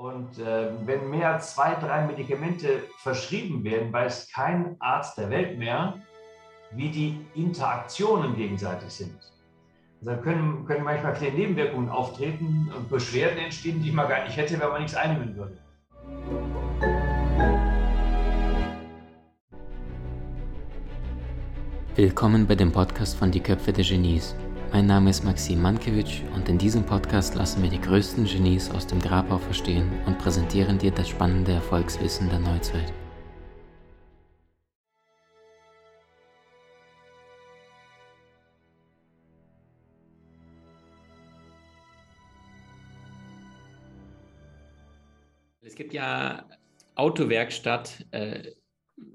Und äh, wenn mehr als zwei, drei Medikamente verschrieben werden, weiß kein Arzt der Welt mehr, wie die Interaktionen gegenseitig sind. Also können, können manchmal viele Nebenwirkungen auftreten und Beschwerden entstehen, die man gar nicht hätte, wenn man nichts einnehmen würde. Willkommen bei dem Podcast von Die Köpfe der Genies. Mein Name ist Maxim Mankewitsch und in diesem Podcast lassen wir die größten Genies aus dem Grabau verstehen und präsentieren dir das spannende Erfolgswissen der Neuzeit. Es gibt ja Autowerkstatt, äh,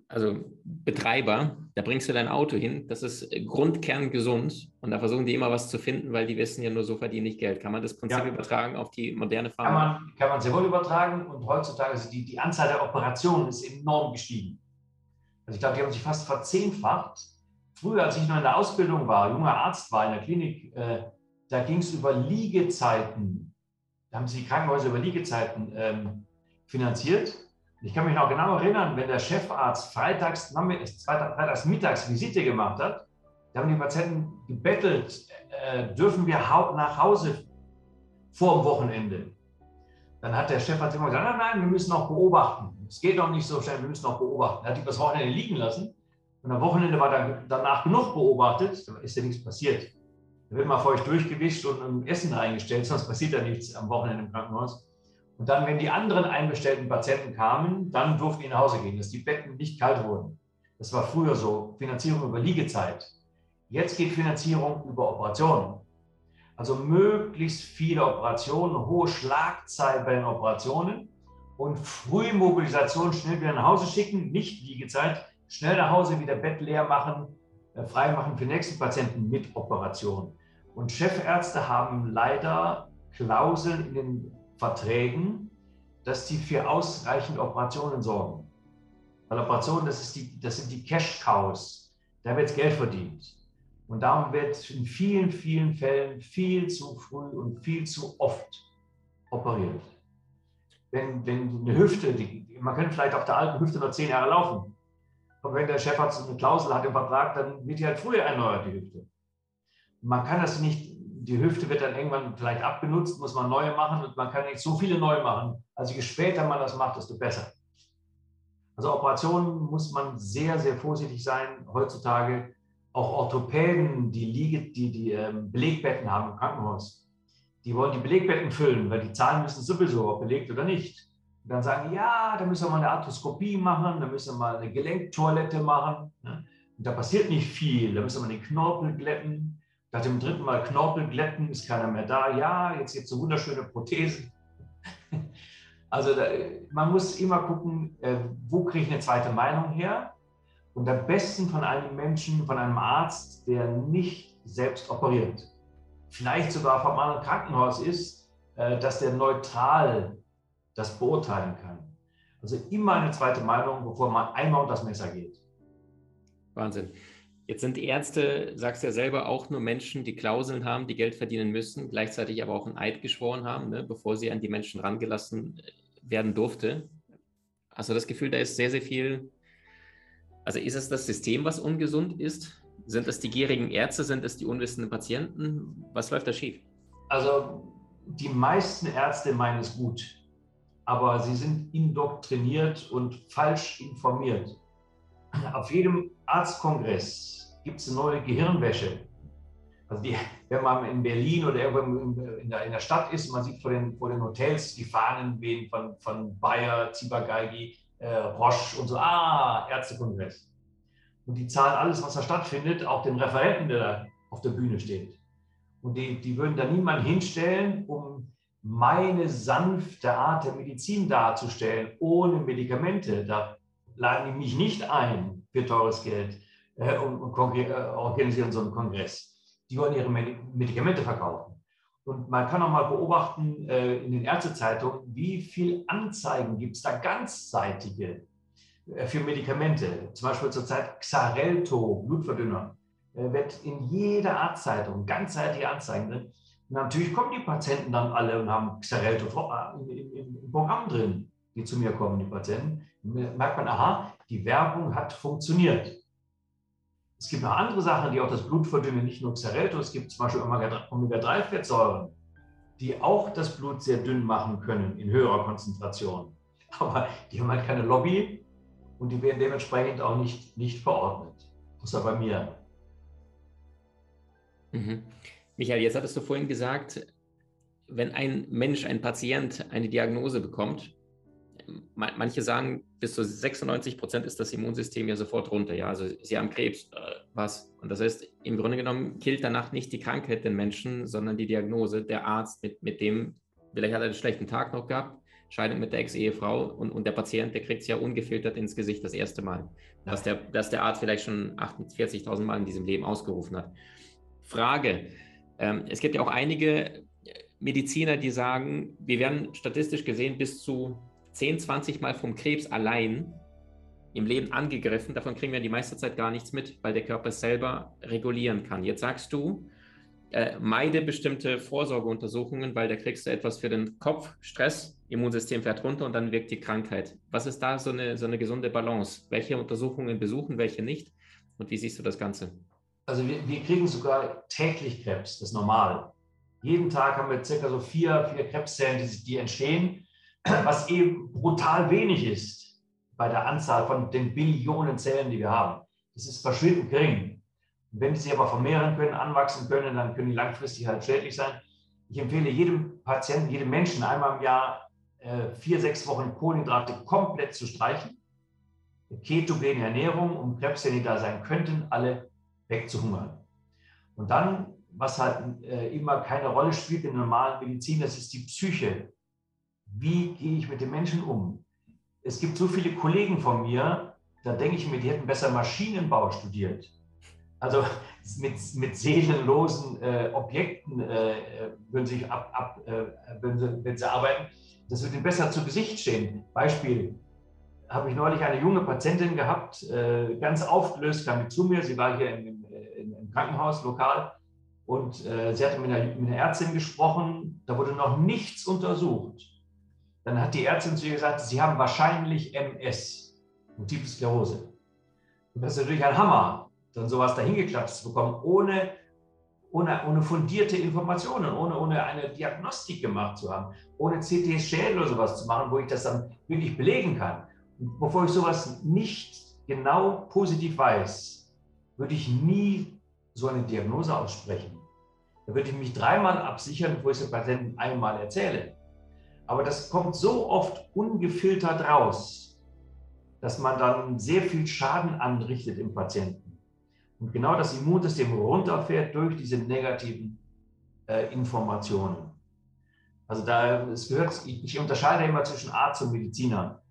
also Betreiber, da bringst du dein Auto hin, das ist grundkerngesund und da versuchen die immer was zu finden, weil die wissen ja nur, so verdiene ich Geld. Kann man das Prinzip ja. übertragen auf die moderne Pharma? Kann man, kann man sehr wohl übertragen und heutzutage ist die, die Anzahl der Operationen ist enorm gestiegen. Also ich glaube, die haben sich fast verzehnfacht. Früher, als ich noch in der Ausbildung war, junger Arzt war in der Klinik, äh, da ging es über Liegezeiten. Da haben sie die Krankenhäuser über Liegezeiten ähm, finanziert. Ich kann mich noch genau erinnern, wenn der Chefarzt freitags, freitags mittags Visite gemacht hat, da haben die Patienten gebettelt, äh, dürfen wir nach Hause vor dem Wochenende. Dann hat der Chefarzt immer gesagt, nein, nein, wir müssen noch beobachten. Es geht noch nicht so schnell, wir müssen noch beobachten. Er hat die das Wochenende liegen lassen. Und am Wochenende war dann danach genug beobachtet, da ist ja nichts passiert. Da wird mal feucht durchgewischt und ein Essen reingestellt, sonst passiert ja nichts am Wochenende im Krankenhaus. Und dann, wenn die anderen einbestellten Patienten kamen, dann durften die nach Hause gehen, dass die Betten nicht kalt wurden. Das war früher so, Finanzierung über Liegezeit. Jetzt geht Finanzierung über Operationen. Also möglichst viele Operationen, hohe Schlagzeit bei den Operationen und Frühmobilisation schnell wieder nach Hause schicken, nicht Liegezeit, schnell nach Hause wieder Bett leer machen, äh, frei machen für nächsten Patienten mit Operation. Und Chefärzte haben leider Klauseln in den Verträgen, dass die für ausreichend Operationen sorgen. Weil Operationen, das, die, das sind die Cash-Cows. Da wird Geld verdient. Und darum wird in vielen, vielen Fällen viel zu früh und viel zu oft operiert. Wenn, wenn eine Hüfte, die, man könnte vielleicht auf der alten Hüfte noch zehn Jahre laufen. Und wenn der Chefarzt eine Klausel hat im Vertrag, dann wird die halt früher erneuert, die Hüfte. Man kann das nicht die Hüfte wird dann irgendwann vielleicht abgenutzt, muss man neue machen und man kann nicht so viele neu machen. Also je später man das macht, desto besser. Also Operationen muss man sehr, sehr vorsichtig sein. Heutzutage auch Orthopäden, die, Liege, die, die ähm, Belegbetten haben im Krankenhaus, die wollen die Belegbetten füllen, weil die Zahlen müssen sowieso, ob belegt oder nicht. Und dann sagen, ja, da müssen wir mal eine Arthroskopie machen, da müssen wir mal eine Gelenktoilette machen. Ne? Und da passiert nicht viel, da müssen wir den Knorpel glätten. Nach dem dritten Mal Knorpel glätten, ist keiner mehr da. Ja, jetzt gibt es so wunderschöne Prothesen. Also da, man muss immer gucken, äh, wo kriege ich eine zweite Meinung her? Und am besten von einem Menschen, von einem Arzt, der nicht selbst operiert. Vielleicht sogar vom anderen Krankenhaus ist, äh, dass der neutral das beurteilen kann. Also immer eine zweite Meinung, bevor man einmal unter das Messer geht. Wahnsinn. Jetzt sind Ärzte, sagst ja selber, auch nur Menschen, die Klauseln haben, die Geld verdienen müssen, gleichzeitig aber auch ein Eid geschworen haben, ne, bevor sie an die Menschen rangelassen äh, werden durfte. Du das Gefühl, da ist sehr, sehr viel. Also ist es das System, was ungesund ist? Sind es die gierigen Ärzte? Sind es die unwissenden Patienten? Was läuft da schief? Also die meisten Ärzte meinen es gut, aber sie sind indoktriniert und falsch informiert. Auf jedem Arztkongress gibt es eine neue Gehirnwäsche. Also die, wenn man in Berlin oder irgendwo in der, Stadt ist, man sieht vor den, vor den Hotels die Fahnen wehen von, von Bayer, Zibergeigi, äh, Roche und so, ah, Ärztekongress. Und die zahlen alles, was da stattfindet, auch den Referenten, der da auf der Bühne steht. Und die, die würden da niemanden hinstellen, um meine sanfte Art der Medizin darzustellen, ohne Medikamente. Da laden mich nicht ein für teures Geld äh, und, und äh, organisieren so einen Kongress. Die wollen ihre Medikamente verkaufen. Und man kann auch mal beobachten äh, in den Ärztezeitungen, wie viel Anzeigen gibt es da ganzseitige äh, für Medikamente. Zum Beispiel zurzeit Xarelto, Blutverdünner, äh, wird in jeder Arztzeitung ganzseitige Anzeigen drin. Und natürlich kommen die Patienten dann alle und haben Xarelto im Programm drin, die zu mir kommen, die Patienten. Merkt man, aha, die Werbung hat funktioniert. Es gibt noch andere Sachen, die auch das Blut verdünnen, nicht nur Xarelto. Es gibt zum Beispiel Omega-3-Fettsäuren, die auch das Blut sehr dünn machen können in höherer Konzentration. Aber die haben halt keine Lobby und die werden dementsprechend auch nicht, nicht verordnet. Außer bei mir. Mhm. Michael, jetzt hattest du vorhin gesagt, wenn ein Mensch, ein Patient eine Diagnose bekommt, manche sagen, bis zu 96 Prozent ist das Immunsystem ja sofort runter. Ja, also sie haben Krebs, äh, was? Und das heißt, im Grunde genommen killt danach nicht die Krankheit den Menschen, sondern die Diagnose, der Arzt, mit, mit dem, vielleicht hat er einen schlechten Tag noch gehabt, scheidet mit der Ex-Ehefrau und, und der Patient, der kriegt es ja ungefiltert ins Gesicht das erste Mal, dass der, dass der Arzt vielleicht schon 48.000 Mal in diesem Leben ausgerufen hat. Frage, ähm, es gibt ja auch einige Mediziner, die sagen, wir werden statistisch gesehen bis zu 10, 20 Mal vom Krebs allein im Leben angegriffen. Davon kriegen wir die meiste Zeit gar nichts mit, weil der Körper selber regulieren kann. Jetzt sagst du, äh, meide bestimmte Vorsorgeuntersuchungen, weil da kriegst du etwas für den Kopf, Stress, Immunsystem fährt runter und dann wirkt die Krankheit. Was ist da so eine, so eine gesunde Balance? Welche Untersuchungen besuchen, welche nicht? Und wie siehst du das Ganze? Also wir, wir kriegen sogar täglich Krebs, das ist normal. Jeden Tag haben wir circa so vier, vier Krebszellen, die, die entstehen was eben brutal wenig ist bei der Anzahl von den Billionen Zellen, die wir haben. Das ist verschwindend gering. Und wenn die sich aber vermehren können, anwachsen können, dann können die langfristig halt schädlich sein. Ich empfehle jedem Patienten, jedem Menschen einmal im Jahr äh, vier, sechs Wochen Kohlenhydrate komplett zu streichen. Ketogene Ernährung, um Krebszellen, die da sein könnten, alle wegzuhungern. Und dann, was halt äh, immer keine Rolle spielt in der normalen Medizin, das ist die Psyche wie gehe ich mit den Menschen um? Es gibt so viele Kollegen von mir, da denke ich mir, die hätten besser Maschinenbau studiert. Also mit, mit seelenlosen äh, Objekten äh, würden sich ab, ab äh, wenn, sie, wenn sie arbeiten, das würde ihnen besser zu Gesicht stehen. Beispiel, habe ich neulich eine junge Patientin gehabt, äh, ganz aufgelöst, kam mit zu mir, sie war hier im, im, im Krankenhaus lokal und äh, sie hatte mit einer, mit einer Ärztin gesprochen, da wurde noch nichts untersucht. Dann hat die Ärztin zu ihr gesagt, Sie haben wahrscheinlich MS, Multiple Sklerose. Und das ist natürlich ein Hammer, dann sowas dahingeklatscht zu bekommen, ohne, ohne, ohne fundierte Informationen, ohne, ohne eine Diagnostik gemacht zu haben, ohne CT-Schädel oder sowas zu machen, wo ich das dann wirklich belegen kann. Und bevor ich sowas nicht genau positiv weiß, würde ich nie so eine Diagnose aussprechen. Da würde ich mich dreimal absichern, bevor ich es dem Patienten einmal erzähle. Aber das kommt so oft ungefiltert raus, dass man dann sehr viel Schaden anrichtet im Patienten. Und genau das Immunsystem runterfährt durch diese negativen äh, Informationen. Also da es gehört, ich, unterscheide immer zwischen Arzt und Mediziner.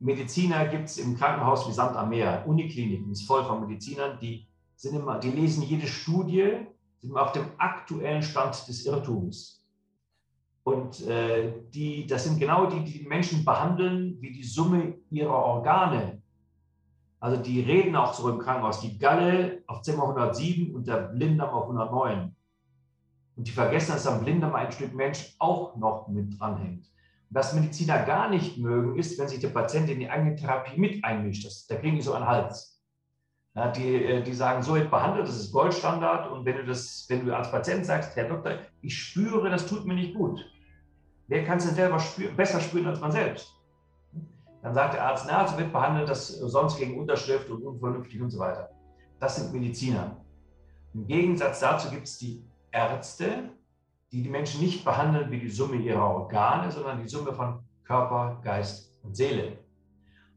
Mediziner gibt es im Krankenhaus wie Sand am Meer. Unikliniken ist voll von Medizinern, die sind immer, die lesen jede Studie, sind immer auf dem aktuellen Stand des Irrtums. Und äh, die, das sind genau die, die Menschen behandeln wie die Summe ihrer Organe. Also die reden auch so im Krankenhaus, die Galle auf Zimmer 107 und der Blinddarm auf 109. Und die vergessen, dass am Blinddarm ein Stück Mensch auch noch mit dranhängt. Und was Mediziner gar nicht mögen, ist, wenn sich der Patient in die eigene Therapie mit einmischt. Das, da kriegen die so einen Hals. Ja, die, äh, die sagen, so wird behandelt, das ist Goldstandard. Und wenn du das, wenn du als Patient sagst, Herr Doktor, ich spüre, das tut mir nicht gut, Wer kann es denn selber spür besser spüren als man selbst? Dann sagt der Arzt, na, so wird behandelt, das sonst gegen Unterschrift und unvernünftig und so weiter. Das sind Mediziner. Im Gegensatz dazu gibt es die Ärzte, die die Menschen nicht behandeln wie die Summe ihrer Organe, sondern die Summe von Körper, Geist und Seele.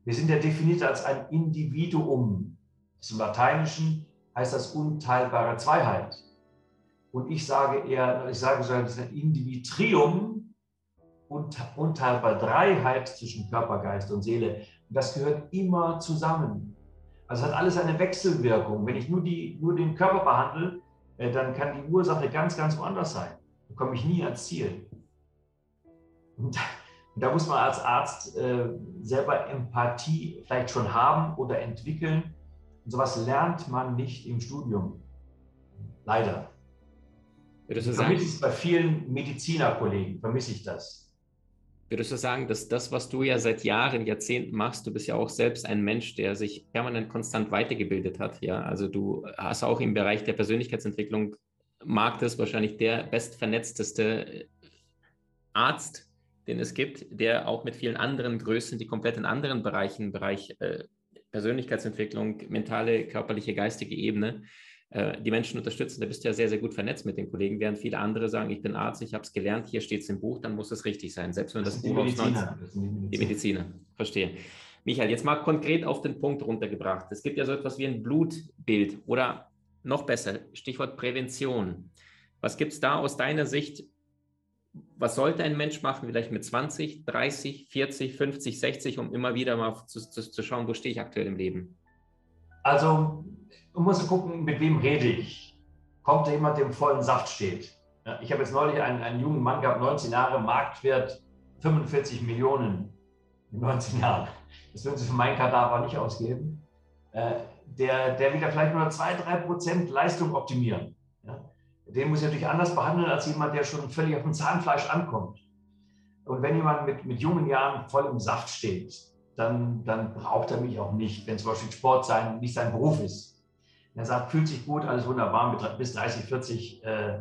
Wir sind ja definiert als ein Individuum. Das Im Lateinischen heißt das unteilbare Zweiheit. Und ich sage eher, ich sage so, das ist ein Indivitrium, unteilbar Dreiheit zwischen Körper, Geist und Seele. Und das gehört immer zusammen. Also hat alles eine Wechselwirkung. Wenn ich nur, die, nur den Körper behandle, äh, dann kann die Ursache ganz, ganz woanders sein. Da komme ich nie ans Ziel. Und da muss man als Arzt äh, selber Empathie vielleicht schon haben oder entwickeln. Und sowas lernt man nicht im Studium. Leider. Würdest du sagen, es bei vielen Medizinerkollegen, vermisse ich das. Würdest du sagen, dass das, was du ja seit Jahren, Jahrzehnten machst, du bist ja auch selbst ein Mensch, der sich permanent konstant weitergebildet hat, ja? Also du hast auch im Bereich der Persönlichkeitsentwicklung, mag das wahrscheinlich der bestvernetzteste Arzt, den es gibt, der auch mit vielen anderen Größen, die komplett in anderen Bereichen, Bereich äh, Persönlichkeitsentwicklung, mentale, körperliche, geistige Ebene, äh, die Menschen unterstützen. Da bist du ja sehr, sehr gut vernetzt mit den Kollegen, während viele andere sagen, ich bin Arzt, ich habe es gelernt, hier steht es im Buch, dann muss es richtig sein. Selbst wenn das, das Buch aufs 19... Die Mediziner, verstehe. Michael, jetzt mal konkret auf den Punkt runtergebracht. Es gibt ja so etwas wie ein Blutbild oder noch besser, Stichwort Prävention. Was gibt es da aus deiner Sicht? Was sollte ein Mensch machen, vielleicht mit 20, 30, 40, 50, 60, um immer wieder mal zu, zu, zu schauen, wo stehe ich aktuell im Leben? Also man muss gucken, mit wem rede ich. Kommt da jemand, der im vollen Saft steht? Ja, ich habe jetzt neulich einen, einen jungen Mann gehabt, 19 Jahre, Marktwert 45 Millionen in 19 Jahren. Das würden Sie für meinen Kadaver nicht ausgeben. Äh, der, der wieder vielleicht nur 2, 3 Prozent Leistung optimieren. Den muss ich natürlich anders behandeln als jemand, der schon völlig auf dem Zahnfleisch ankommt. Und wenn jemand mit, mit jungen Jahren voll im Saft steht, dann, dann braucht er mich auch nicht, wenn zum Beispiel Sport sein, nicht sein Beruf ist. Er sagt, fühlt sich gut, alles wunderbar, bis 30, 40, äh,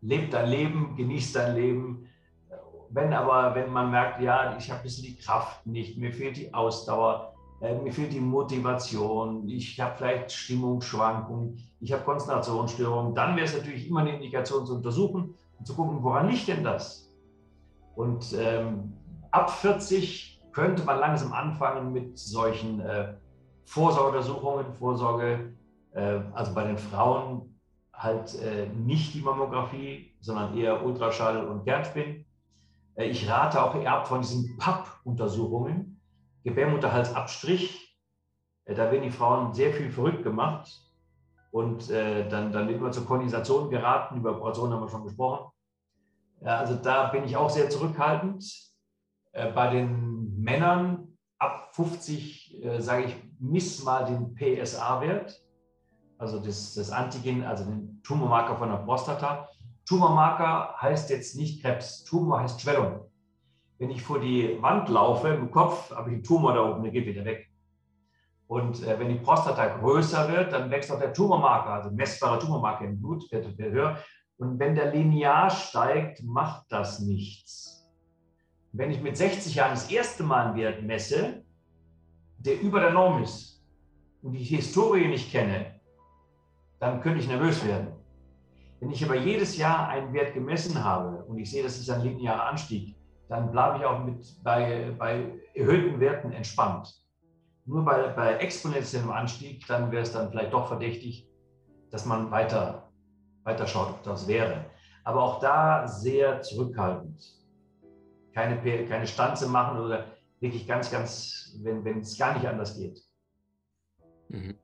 lebt dein Leben, genießt dein Leben. Wenn aber, wenn man merkt, ja, ich habe ein bisschen die Kraft nicht, mir fehlt die Ausdauer, äh, mir fehlt die Motivation, ich habe vielleicht Stimmungsschwankungen, ich habe Konzentrationsstörungen, dann wäre es natürlich immer eine Indikation zu untersuchen und zu gucken, woran liegt denn das? Und ähm, ab 40 könnte man langsam anfangen mit solchen äh, Vorsorgeuntersuchungen, Vorsorge äh, also bei den Frauen halt äh, nicht die Mammographie, sondern eher Ultraschall und Kernspin. Äh, ich rate auch eher ab von diesen PAP-Untersuchungen, Gebärmutterhalsabstrich. Da werden die Frauen sehr viel verrückt gemacht und dann, dann wird man zur Kondensation geraten. Über Operationen haben wir schon gesprochen. Ja, also da bin ich auch sehr zurückhaltend. Bei den Männern ab 50 sage ich, miss mal den PSA-Wert also das, das Antigen, also den Tumormarker von der Prostata. Tumormarker heißt jetzt nicht Krebs, Tumor heißt Schwellung. Wenn ich vor die Wand laufe im Kopf, habe ich einen Tumor da oben, der geht wieder weg. Und äh, wenn die Prostata größer wird, dann wächst auch der Tumormarker, also messbare Tumormarker im Blut, wird, wird höher. Und wenn der linear steigt, macht das nichts. Wenn ich mit 60 Jahren das erste Mal einen Wert messe, der über der Norm ist und die Historie nicht kenne, dann könnte ich nervös werden. Wenn ich aber jedes Jahr einen Wert gemessen habe und ich sehe, das ist ein linearer Anstieg, dann bleibe ich auch mit, bei, bei erhöhten Werten entspannt. Nur bei, bei exponentiellem Anstieg, dann wäre es dann vielleicht doch verdächtig, dass man weiter, weiter schaut, ob das wäre. Aber auch da sehr zurückhaltend. Keine, keine Stanze machen oder wirklich ganz, ganz, wenn, es gar nicht anders geht. Mhm.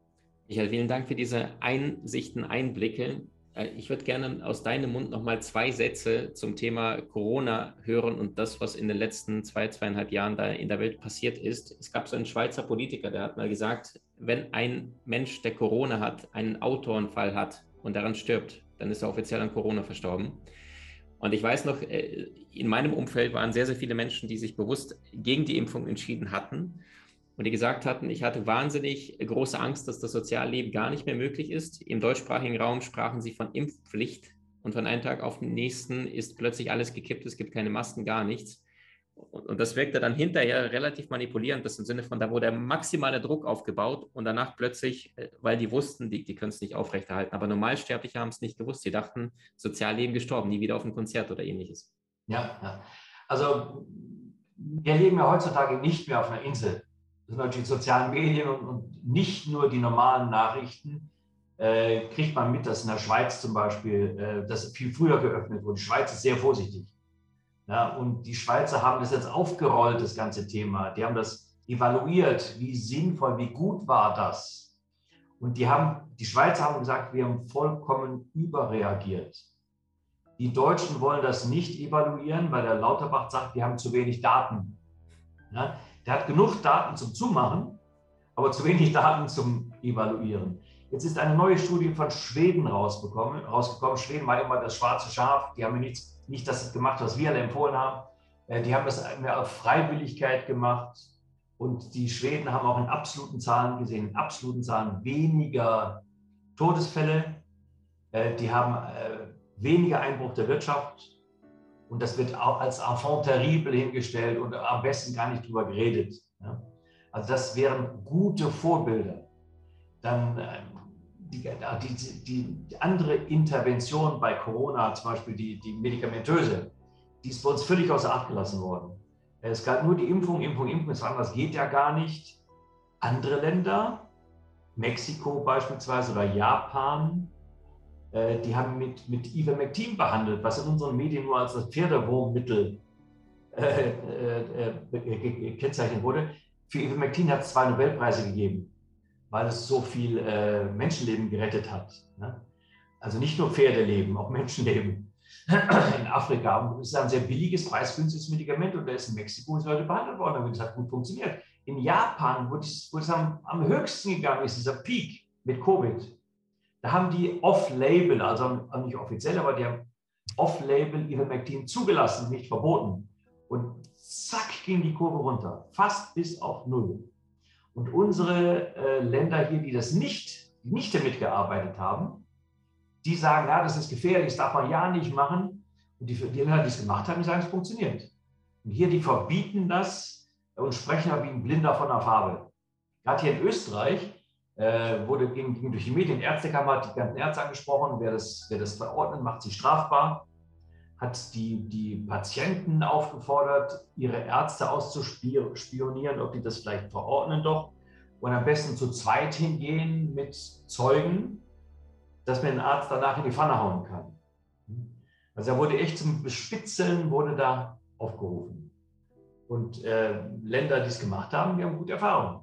Michael, vielen Dank für diese Einsichten, Einblicke. Äh, ich würde gerne aus deinem Mund nochmal zwei Sätze zum Thema Corona hören und das, was in den letzten zwei, zweieinhalb Jahren da in der Welt passiert ist. Es gab so einen Schweizer Politiker, der hat mal gesagt, wenn ein Mensch, der Corona hat, einen Autorenfall hat und daran stirbt, dann ist er offiziell an Corona verstorben. Und ich weiß noch, äh, in meinem Umfeld waren sehr, sehr viele Menschen, die sich bewusst gegen die Impfung entschieden hatten und die gesagt hatten, ich hatte wahnsinnig große Angst, dass das Sozialleben gar nicht mehr möglich ist. Im deutschsprachigen Raum sprachen sie von Impfpflicht und von einem Tag auf den nächsten ist plötzlich alles gekippt, es gibt keine Masken, gar nichts. Und das wirkte dann hinterher relativ manipulierend, das im Sinne von, da wurde der maximale Druck aufgebaut und danach plötzlich, äh, weil die wussten, die, die können es nicht aufrechterhalten, aber Normalsterbliche haben es nicht gewusst. Sie dachten, Sozialleben gestorben, nie wieder auf ein Konzert oder ähnliches. Ja, ja. also wir leben ja heutzutage nicht mehr auf einer Insel sind natürlich sozialen Medien und, und nicht nur die normalen Nachrichten, äh, kriegt man mit, dass in der Schweiz zum Beispiel äh, das viel früher geöffnet wurde. Die Schweiz ist sehr vorsichtig. Ja, und die Schweizer haben das jetzt aufgerollt, das ganze Thema. Die haben das evaluiert, wie sinnvoll, wie gut war das. Und die, haben, die Schweizer haben gesagt, wir haben vollkommen überreagiert. Die Deutschen wollen das nicht evaluieren, weil der Lauterbach sagt, wir haben zu wenig Daten. Ja, der hat genug Daten zum Zumachen, aber zu wenig Daten zum Evaluieren. Jetzt ist eine neue Studie von Schweden rausgekommen. Schweden war immer das schwarze Schaf. Die haben nichts, nicht das gemacht, was wir alle empfohlen haben. Äh, die haben das mehr auf Freiwilligkeit gemacht. Und die Schweden haben auch in absoluten Zahlen gesehen, in absoluten Zahlen weniger Todesfälle. Äh, die haben äh, weniger Einbruch der Wirtschaft. Und das wird auch als Enfant terrible hingestellt und am besten gar nicht drüber geredet. Also das wären gute Vorbilder. Dann die, die, die, andere Intervention bei Corona, zum Beispiel die, die medikamentöse, die ist bei uns völlig außer Acht gelassen worden. Es galt nur die Impfung, Impfung, Impfung, es das geht ja gar nicht. Andere Länder, Mexiko beispielsweise oder Japan, äh, die haben mit, mit Ivermectin behandelt, was in unseren Medien nur als das Pferdewurmmittel äh, äh, äh gekennzeichnet wurde. Für Ivermectin hat es zwei Nobelpreise gegeben weil es so viel äh, Menschenleben gerettet hat. Ne? Also nicht nur Pferdeleben, auch Menschenleben. In Afrika es ist ein sehr billiges, preisgünstiges Medikament und da ist in Mexiko ist Leute behandelt worden, damit es hat gut funktioniert. In Japan, wo es, wo es am, am höchsten gegangen ist, dieser Peak mit Covid, da haben die off-label, also nicht offiziell, aber die haben off-label Ivermectin zugelassen, nicht verboten. Und zack ging die Kurve runter, fast bis auf Null. Und unsere äh, Länder hier, die das nicht, nicht damit gearbeitet haben, die sagen, ja, das ist gefährlich, das darf man ja nicht machen. Und die, die Länder, die es gemacht haben, die sagen, es funktioniert. Und hier, die verbieten das und sprechen wie ein Blinder von der Farbe. Gerade hier in Österreich äh, wurde ging, ging durch die Medien, Ärztekammer hat die ganzen Ärzte angesprochen, wer das, wer das verordnet, macht sie strafbar hat die, die Patienten aufgefordert, ihre Ärzte auszuspionieren, ob die das vielleicht verordnen doch. Und am besten zu zweit hingehen mit Zeugen, dass man den Arzt danach in die Pfanne hauen kann. Also er wurde echt zum Bespitzeln, wurde da aufgerufen. Und äh, Länder, die es gemacht haben, die haben gute Erfahrungen.